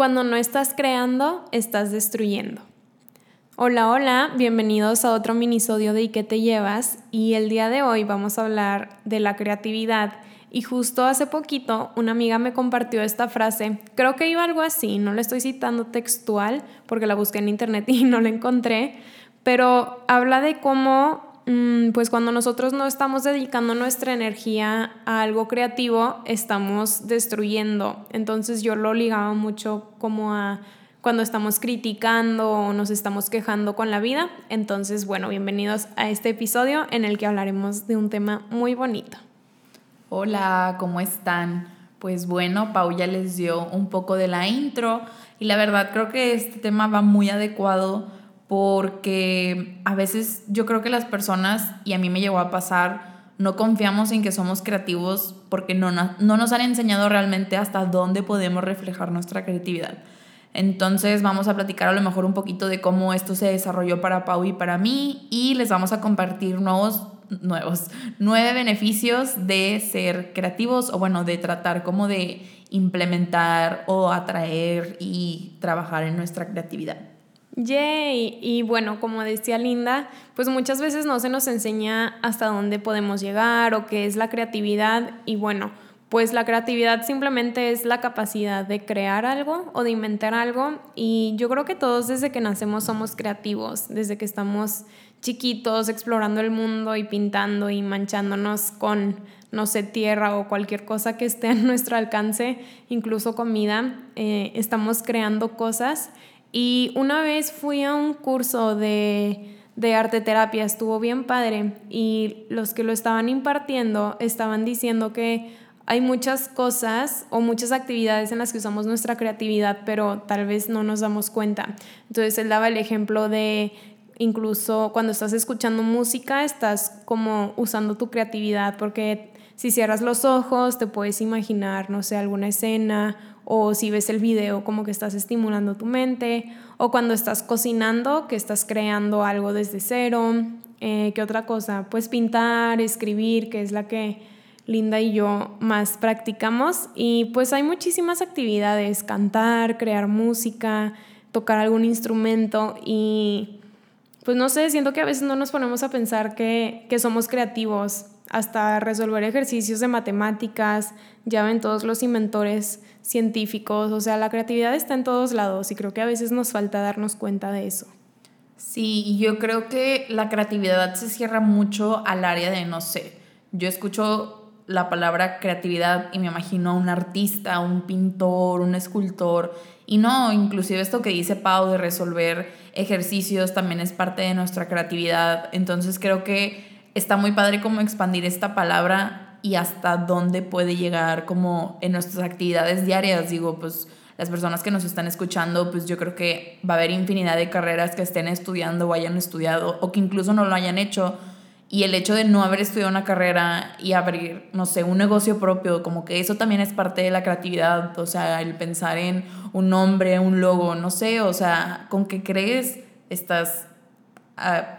Cuando no estás creando, estás destruyendo. Hola, hola, bienvenidos a otro minisodio de ¿Y qué te llevas? Y el día de hoy vamos a hablar de la creatividad. Y justo hace poquito una amiga me compartió esta frase, creo que iba algo así, no la estoy citando textual porque la busqué en internet y no la encontré, pero habla de cómo pues cuando nosotros no estamos dedicando nuestra energía a algo creativo, estamos destruyendo. Entonces yo lo ligaba mucho como a cuando estamos criticando o nos estamos quejando con la vida. Entonces, bueno, bienvenidos a este episodio en el que hablaremos de un tema muy bonito. Hola, ¿cómo están? Pues bueno, Pau ya les dio un poco de la intro y la verdad creo que este tema va muy adecuado porque a veces yo creo que las personas, y a mí me llegó a pasar, no confiamos en que somos creativos porque no, no nos han enseñado realmente hasta dónde podemos reflejar nuestra creatividad. Entonces vamos a platicar a lo mejor un poquito de cómo esto se desarrolló para Pau y para mí y les vamos a compartir nuevos, nuevos, nueve beneficios de ser creativos o bueno, de tratar como de implementar o atraer y trabajar en nuestra creatividad. Yay. Y bueno, como decía Linda, pues muchas veces no se nos enseña hasta dónde podemos llegar o qué es la creatividad. Y bueno, pues la creatividad simplemente es la capacidad de crear algo o de inventar algo. Y yo creo que todos desde que nacemos somos creativos, desde que estamos chiquitos explorando el mundo y pintando y manchándonos con, no sé, tierra o cualquier cosa que esté a nuestro alcance, incluso comida, eh, estamos creando cosas y una vez fui a un curso de, de arte terapia, estuvo bien padre y los que lo estaban impartiendo estaban diciendo que hay muchas cosas o muchas actividades en las que usamos nuestra creatividad, pero tal vez no nos damos cuenta. Entonces él daba el ejemplo de incluso cuando estás escuchando música, estás como usando tu creatividad, porque si cierras los ojos te puedes imaginar, no sé, alguna escena o si ves el video como que estás estimulando tu mente, o cuando estás cocinando, que estás creando algo desde cero. Eh, ¿Qué otra cosa? Pues pintar, escribir, que es la que Linda y yo más practicamos. Y pues hay muchísimas actividades, cantar, crear música, tocar algún instrumento y pues no sé, siento que a veces no nos ponemos a pensar que, que somos creativos hasta resolver ejercicios de matemáticas, ya ven todos los inventores científicos, o sea, la creatividad está en todos lados y creo que a veces nos falta darnos cuenta de eso. Sí, yo creo que la creatividad se cierra mucho al área de, no sé, yo escucho la palabra creatividad y me imagino a un artista, un pintor, un escultor, y no, inclusive esto que dice Pau de resolver ejercicios también es parte de nuestra creatividad, entonces creo que está muy padre como expandir esta palabra y hasta dónde puede llegar como en nuestras actividades diarias. Digo, pues las personas que nos están escuchando, pues yo creo que va a haber infinidad de carreras que estén estudiando o hayan estudiado o que incluso no lo hayan hecho. Y el hecho de no haber estudiado una carrera y abrir, no sé, un negocio propio, como que eso también es parte de la creatividad. O sea, el pensar en un nombre, un logo, no sé, o sea, con qué crees, estás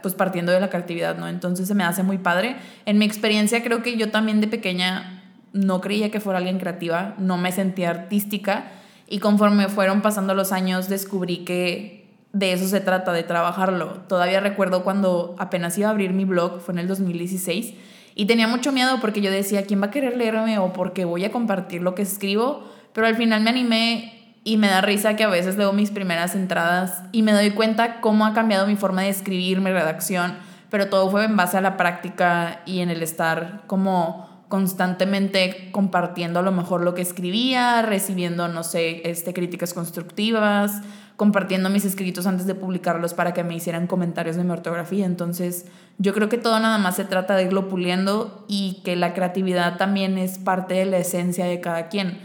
pues partiendo de la creatividad, ¿no? Entonces se me hace muy padre. En mi experiencia creo que yo también de pequeña no creía que fuera alguien creativa, no me sentía artística y conforme fueron pasando los años descubrí que de eso se trata, de trabajarlo. Todavía recuerdo cuando apenas iba a abrir mi blog, fue en el 2016, y tenía mucho miedo porque yo decía, ¿quién va a querer leerme o porque voy a compartir lo que escribo? Pero al final me animé y me da risa que a veces leo mis primeras entradas y me doy cuenta cómo ha cambiado mi forma de escribir, mi redacción, pero todo fue en base a la práctica y en el estar como constantemente compartiendo a lo mejor lo que escribía, recibiendo, no sé, este, críticas constructivas, compartiendo mis escritos antes de publicarlos para que me hicieran comentarios de mi ortografía. Entonces, yo creo que todo nada más se trata de irlo puliendo y que la creatividad también es parte de la esencia de cada quien.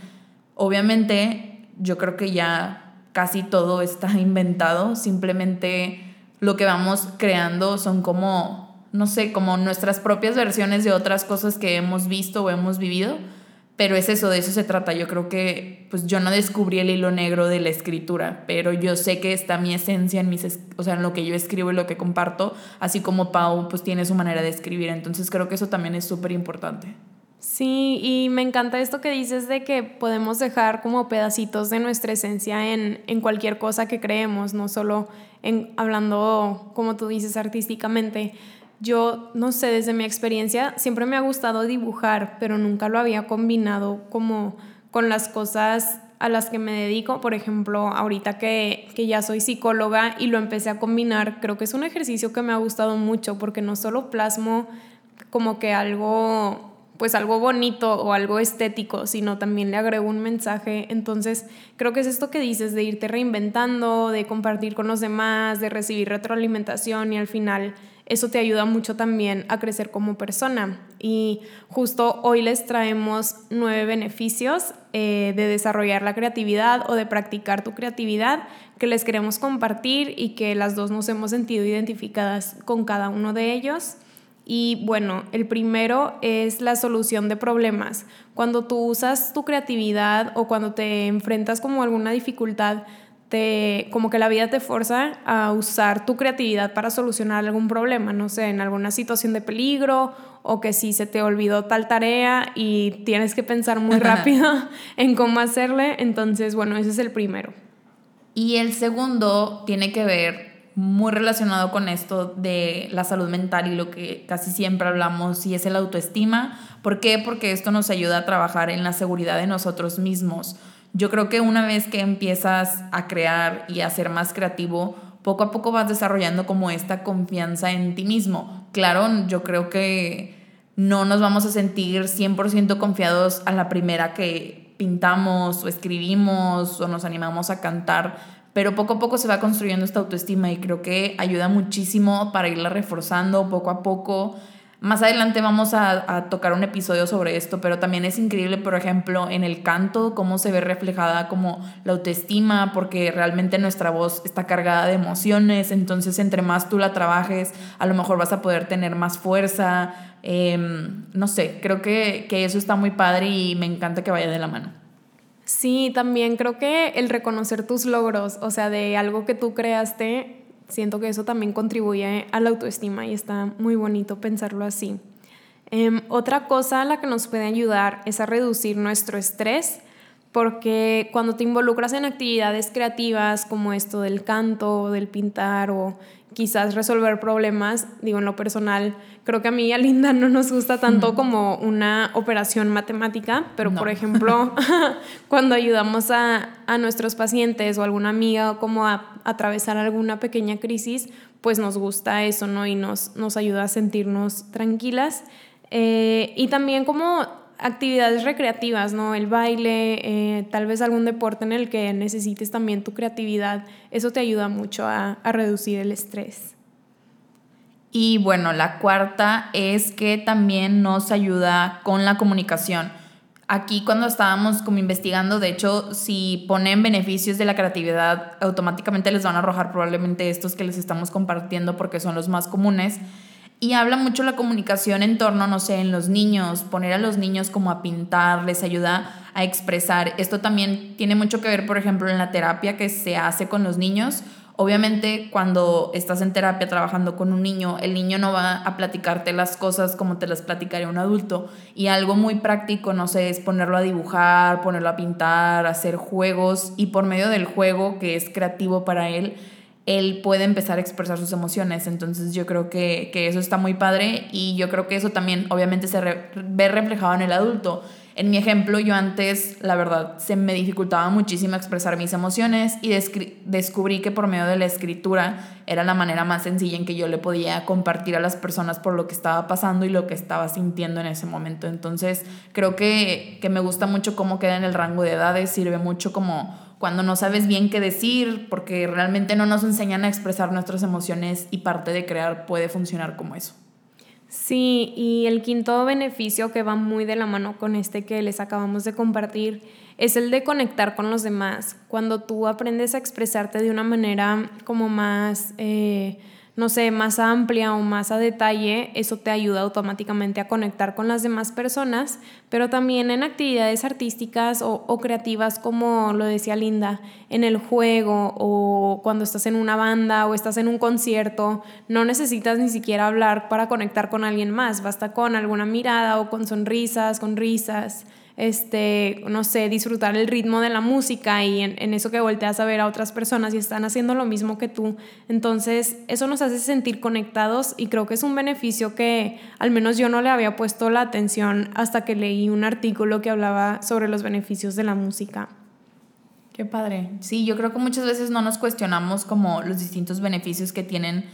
Obviamente, yo creo que ya casi todo está inventado, simplemente lo que vamos creando son como, no sé, como nuestras propias versiones de otras cosas que hemos visto o hemos vivido, pero es eso, de eso se trata. Yo creo que pues yo no descubrí el hilo negro de la escritura, pero yo sé que está mi esencia en mis, o sea, en lo que yo escribo y lo que comparto, así como Pau pues tiene su manera de escribir, entonces creo que eso también es súper importante. Sí, y me encanta esto que dices de que podemos dejar como pedacitos de nuestra esencia en, en cualquier cosa que creemos, no solo en, hablando, como tú dices, artísticamente. Yo, no sé, desde mi experiencia siempre me ha gustado dibujar, pero nunca lo había combinado como con las cosas a las que me dedico. Por ejemplo, ahorita que, que ya soy psicóloga y lo empecé a combinar, creo que es un ejercicio que me ha gustado mucho porque no solo plasmo como que algo pues algo bonito o algo estético, sino también le agrego un mensaje. Entonces, creo que es esto que dices de irte reinventando, de compartir con los demás, de recibir retroalimentación y al final eso te ayuda mucho también a crecer como persona. Y justo hoy les traemos nueve beneficios eh, de desarrollar la creatividad o de practicar tu creatividad que les queremos compartir y que las dos nos hemos sentido identificadas con cada uno de ellos. Y bueno, el primero es la solución de problemas. Cuando tú usas tu creatividad o cuando te enfrentas como alguna dificultad, te, como que la vida te fuerza a usar tu creatividad para solucionar algún problema, no sé, en alguna situación de peligro o que si se te olvidó tal tarea y tienes que pensar muy rápido en cómo hacerle, entonces bueno, ese es el primero. Y el segundo tiene que ver muy relacionado con esto de la salud mental y lo que casi siempre hablamos y es el autoestima. ¿Por qué? Porque esto nos ayuda a trabajar en la seguridad de nosotros mismos. Yo creo que una vez que empiezas a crear y a ser más creativo, poco a poco vas desarrollando como esta confianza en ti mismo. Claro, yo creo que no nos vamos a sentir 100% confiados a la primera que pintamos o escribimos o nos animamos a cantar, pero poco a poco se va construyendo esta autoestima y creo que ayuda muchísimo para irla reforzando poco a poco. Más adelante vamos a, tocar un episodio sobre esto, pero también es increíble, por ejemplo, en el canto, cómo se ve reflejada como la autoestima, porque realmente nuestra voz está cargada de emociones, entonces entre más tú la trabajes, a lo mejor vas a poder tener más fuerza. Em, no sé, creo que, que eso está muy padre y me encanta que vaya de la mano. Sí, también creo que el reconocer tus logros, o sea, de algo que tú creaste, siento que eso también contribuye a la autoestima y está muy bonito pensarlo así. Em, otra cosa a la que nos puede ayudar es a reducir nuestro estrés, porque cuando te involucras en actividades creativas como esto del canto, del pintar o quizás resolver problemas, digo en lo personal, creo que a mí y a Linda no nos gusta tanto como una operación matemática, pero por ejemplo, cuando ayudamos a, nuestros pacientes o alguna amiga como a, atravesar alguna pequeña crisis, pues nos gusta eso, ¿no? Y nos, nos ayuda a sentirnos tranquilas. Eh, y también como actividades recreativas, ¿no? El baile, eh, tal vez algún deporte en el que necesites también tu creatividad, eso te ayuda mucho a, a reducir el estrés. Y bueno, la cuarta es que también nos ayuda con la comunicación. Aquí cuando estábamos como investigando, de hecho, si ponen beneficios de la creatividad, automáticamente les van a arrojar probablemente estos que les estamos compartiendo porque son los más comunes. Y habla mucho la comunicación en torno, no sé, en los niños, poner a los niños como a pintar, les ayuda a expresar. Esto también tiene mucho que ver, por ejemplo, en la terapia que se hace con los niños. Obviamente, cuando estás en terapia trabajando con un niño, el niño no va a platicarte las cosas como te las platicaría un adulto. Y algo muy práctico, no sé, es ponerlo a dibujar, ponerlo a pintar, hacer juegos y por medio del juego, que es creativo para él, él puede empezar a expresar sus emociones. Entonces yo creo que, eso está muy padre y yo creo que eso también obviamente se ve reflejado en el adulto. En mi ejemplo, yo antes, la verdad, se me dificultaba muchísimo expresar mis emociones y descubrí que por medio de la escritura era la manera más sencilla en que yo le podía compartir a las personas por lo que estaba pasando y lo que estaba sintiendo en ese momento. Entonces, creo que, que me gusta mucho cómo queda en el rango de edades, sirve mucho como cuando no sabes bien qué decir, porque realmente no nos enseñan a expresar nuestras emociones y parte de crear puede funcionar como eso. Sí, y el quinto beneficio que va muy de la mano con este que les acabamos de compartir es el de conectar con los demás. Cuando tú aprendes a expresarte de una manera como más... Eh, no sé, más amplia o más a detalle, eso te ayuda automáticamente a conectar con las demás personas, pero también en actividades artísticas o, o, creativas como lo decía Linda, en el juego o cuando estás en una banda o estás en un concierto, no necesitas ni siquiera hablar para conectar con alguien más, basta con alguna mirada o con sonrisas, con risas este, no sé, disfrutar el ritmo de la música y en, eso que volteas a ver a otras personas y están haciendo lo mismo que tú. Entonces, eso nos hace sentir conectados y creo que es un beneficio que al menos yo no le había puesto la atención hasta que leí un artículo que hablaba sobre los beneficios de la música. Qué padre. Sí, yo creo que muchas veces no nos cuestionamos como los distintos beneficios que tienen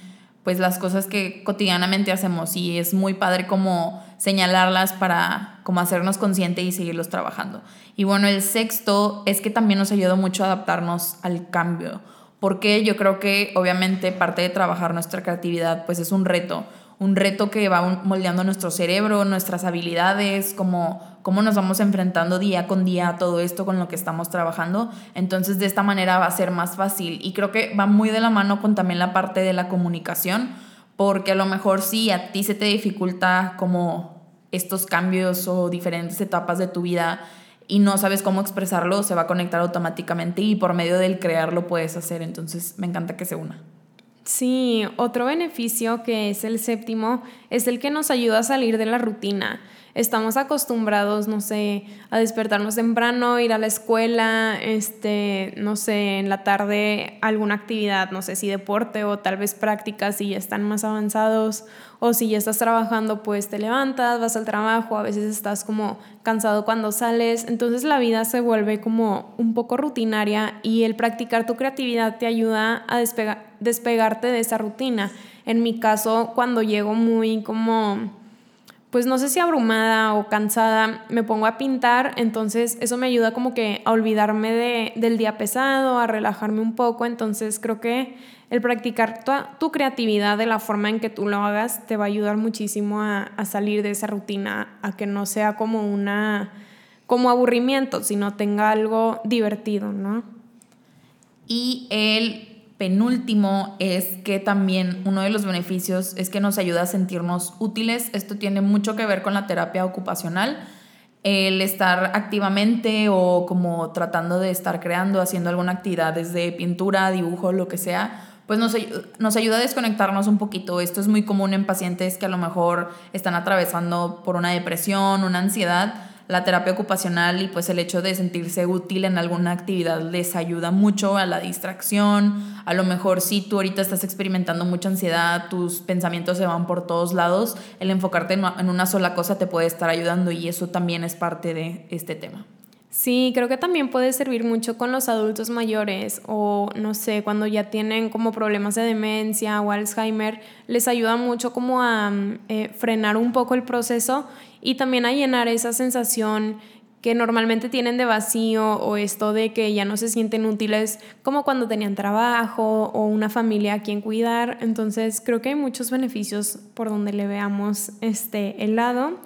pues las cosas que cotidianamente hacemos y es muy padre como señalarlas para como hacernos consciente y seguirlos trabajando. Y bueno, el sexto es que también nos ayudó mucho a adaptarnos al cambio, porque yo creo que obviamente parte de trabajar nuestra creatividad pues es un reto, un reto que va moldeando nuestro cerebro, nuestras habilidades, como cómo nos vamos enfrentando día con día a todo esto con lo que estamos trabajando. Entonces, de esta manera va a ser más fácil. Y creo que va muy de la mano con también la parte de la comunicación, porque a lo mejor sí a ti se te dificulta como estos cambios o diferentes etapas de tu vida y no sabes cómo expresarlo, se va a conectar automáticamente y por medio del crear lo puedes hacer. Entonces, me encanta que se una. Sí, otro beneficio que es el séptimo es el que nos ayuda a salir de la rutina. Estamos acostumbrados, no sé, a despertarnos temprano, ir a la escuela, este, no sé, en la tarde alguna actividad, no sé si deporte o tal vez prácticas si ya están más avanzados o si ya estás trabajando, pues te levantas, vas al trabajo, a veces estás como cansado cuando sales, entonces la vida se vuelve como un poco rutinaria y el practicar tu creatividad te ayuda a despegarte de esa rutina. En mi caso, cuando llego muy como pues no sé si abrumada o cansada, me pongo a pintar, entonces eso me ayuda como que a olvidarme de, del día pesado, a relajarme un poco, entonces creo que el practicar tu, creatividad de la forma en que tú lo hagas te va a ayudar muchísimo a, a, salir de esa rutina, a que no sea como una como aburrimiento, sino tenga algo divertido, ¿no? Y el penúltimo es que también uno de los beneficios es que nos ayuda a sentirnos útiles. Esto tiene mucho que ver con la terapia ocupacional el estar activamente o como tratando de estar creando, haciendo alguna actividad desde pintura, dibujo, lo que sea, pues nos, nos ayuda a desconectarnos un poquito. Esto es muy común en pacientes que a lo mejor están atravesando por una depresión, una ansiedad. La terapia ocupacional y pues el hecho de sentirse útil en alguna actividad les ayuda mucho a la distracción. A lo mejor si tú ahorita estás experimentando mucha ansiedad, tus pensamientos se van por todos lados, el enfocarte en una sola cosa te puede estar ayudando y eso también es parte de este tema. Sí, creo que también puede servir mucho con los adultos mayores o no sé, cuando ya tienen como problemas de demencia o Alzheimer, les ayuda mucho como a mm, eh, frenar un poco el proceso y también a llenar esa sensación que normalmente tienen de vacío o esto de que ya no se sienten útiles como cuando tenían trabajo o una familia a quien cuidar. Entonces creo que hay muchos beneficios por donde le veamos este el lado.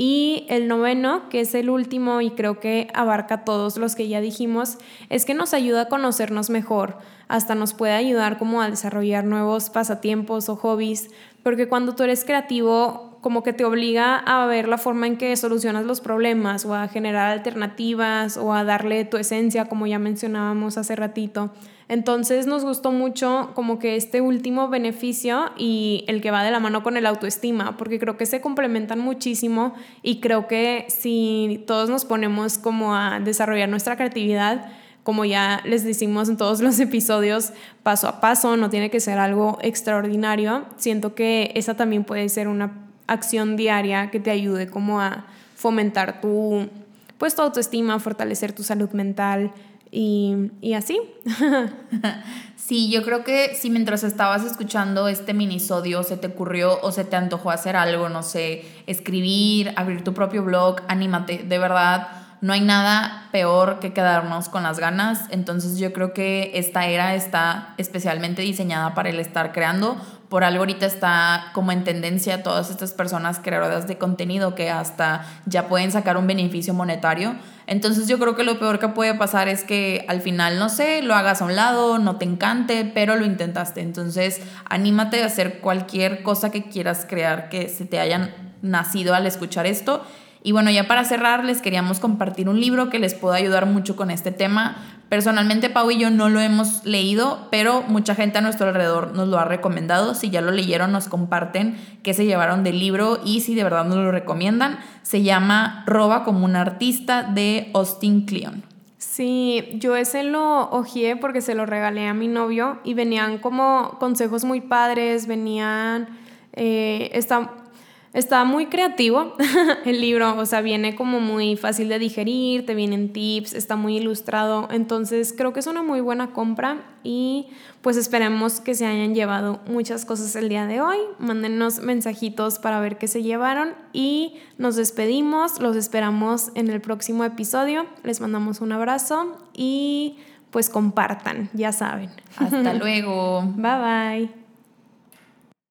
Y el noveno, que es el último y creo que abarca todos los que ya dijimos, es que nos ayuda a conocernos mejor, hasta nos puede ayudar como a desarrollar nuevos pasatiempos o hobbies, porque cuando tú eres creativo, como que te obliga a ver la forma en que solucionas los problemas o a generar alternativas o a darle tu esencia, como ya mencionábamos hace ratito. Entonces nos gustó mucho como que este último beneficio y el que va de la mano con el autoestima, porque creo que se complementan muchísimo y creo que si todos nos ponemos como a desarrollar nuestra creatividad, como ya les decimos en todos los episodios, paso a paso, no tiene que ser algo extraordinario. Siento que esa también puede ser una acción diaria que te ayude como a fomentar tu, pues, tu autoestima, fortalecer tu salud mental, y, y así. sí, yo creo que si mientras estabas escuchando este minisodio se te ocurrió o se te antojó hacer algo, no sé, escribir, abrir tu propio blog, anímate, de verdad. No hay nada peor que quedarnos con las ganas. Entonces yo creo que esta era está especialmente diseñada para el estar creando. Por algo ahorita está como en tendencia todas estas personas creadoras de contenido que hasta ya pueden sacar un beneficio monetario. Entonces yo creo que lo peor que puede pasar es que al final, no sé, lo hagas a un lado, no te encante, pero lo intentaste. Entonces anímate a hacer cualquier cosa que quieras crear que se te hayan nacido al escuchar esto. Y bueno, ya para cerrar, les queríamos compartir un libro que les pueda ayudar mucho con este tema. Personalmente, Pau y yo no lo hemos leído, pero mucha gente a nuestro alrededor nos lo ha recomendado. Si ya lo leyeron, nos comparten qué se llevaron del libro y si de verdad nos lo recomiendan. Se llama Roba como un artista de Austin Kleon. Sí, yo ese lo ojeé porque se lo regalé a mi novio y venían como consejos muy padres, venían... Eh, Está muy creativo el libro, o sea, viene como muy fácil de digerir, te vienen tips, está muy ilustrado, entonces creo que es una muy buena compra y pues esperemos que se hayan llevado muchas cosas el día de hoy. Mándenos mensajitos para ver qué se llevaron y nos despedimos, los esperamos en el próximo episodio, les mandamos un abrazo y pues compartan, ya saben. Hasta luego. Bye bye.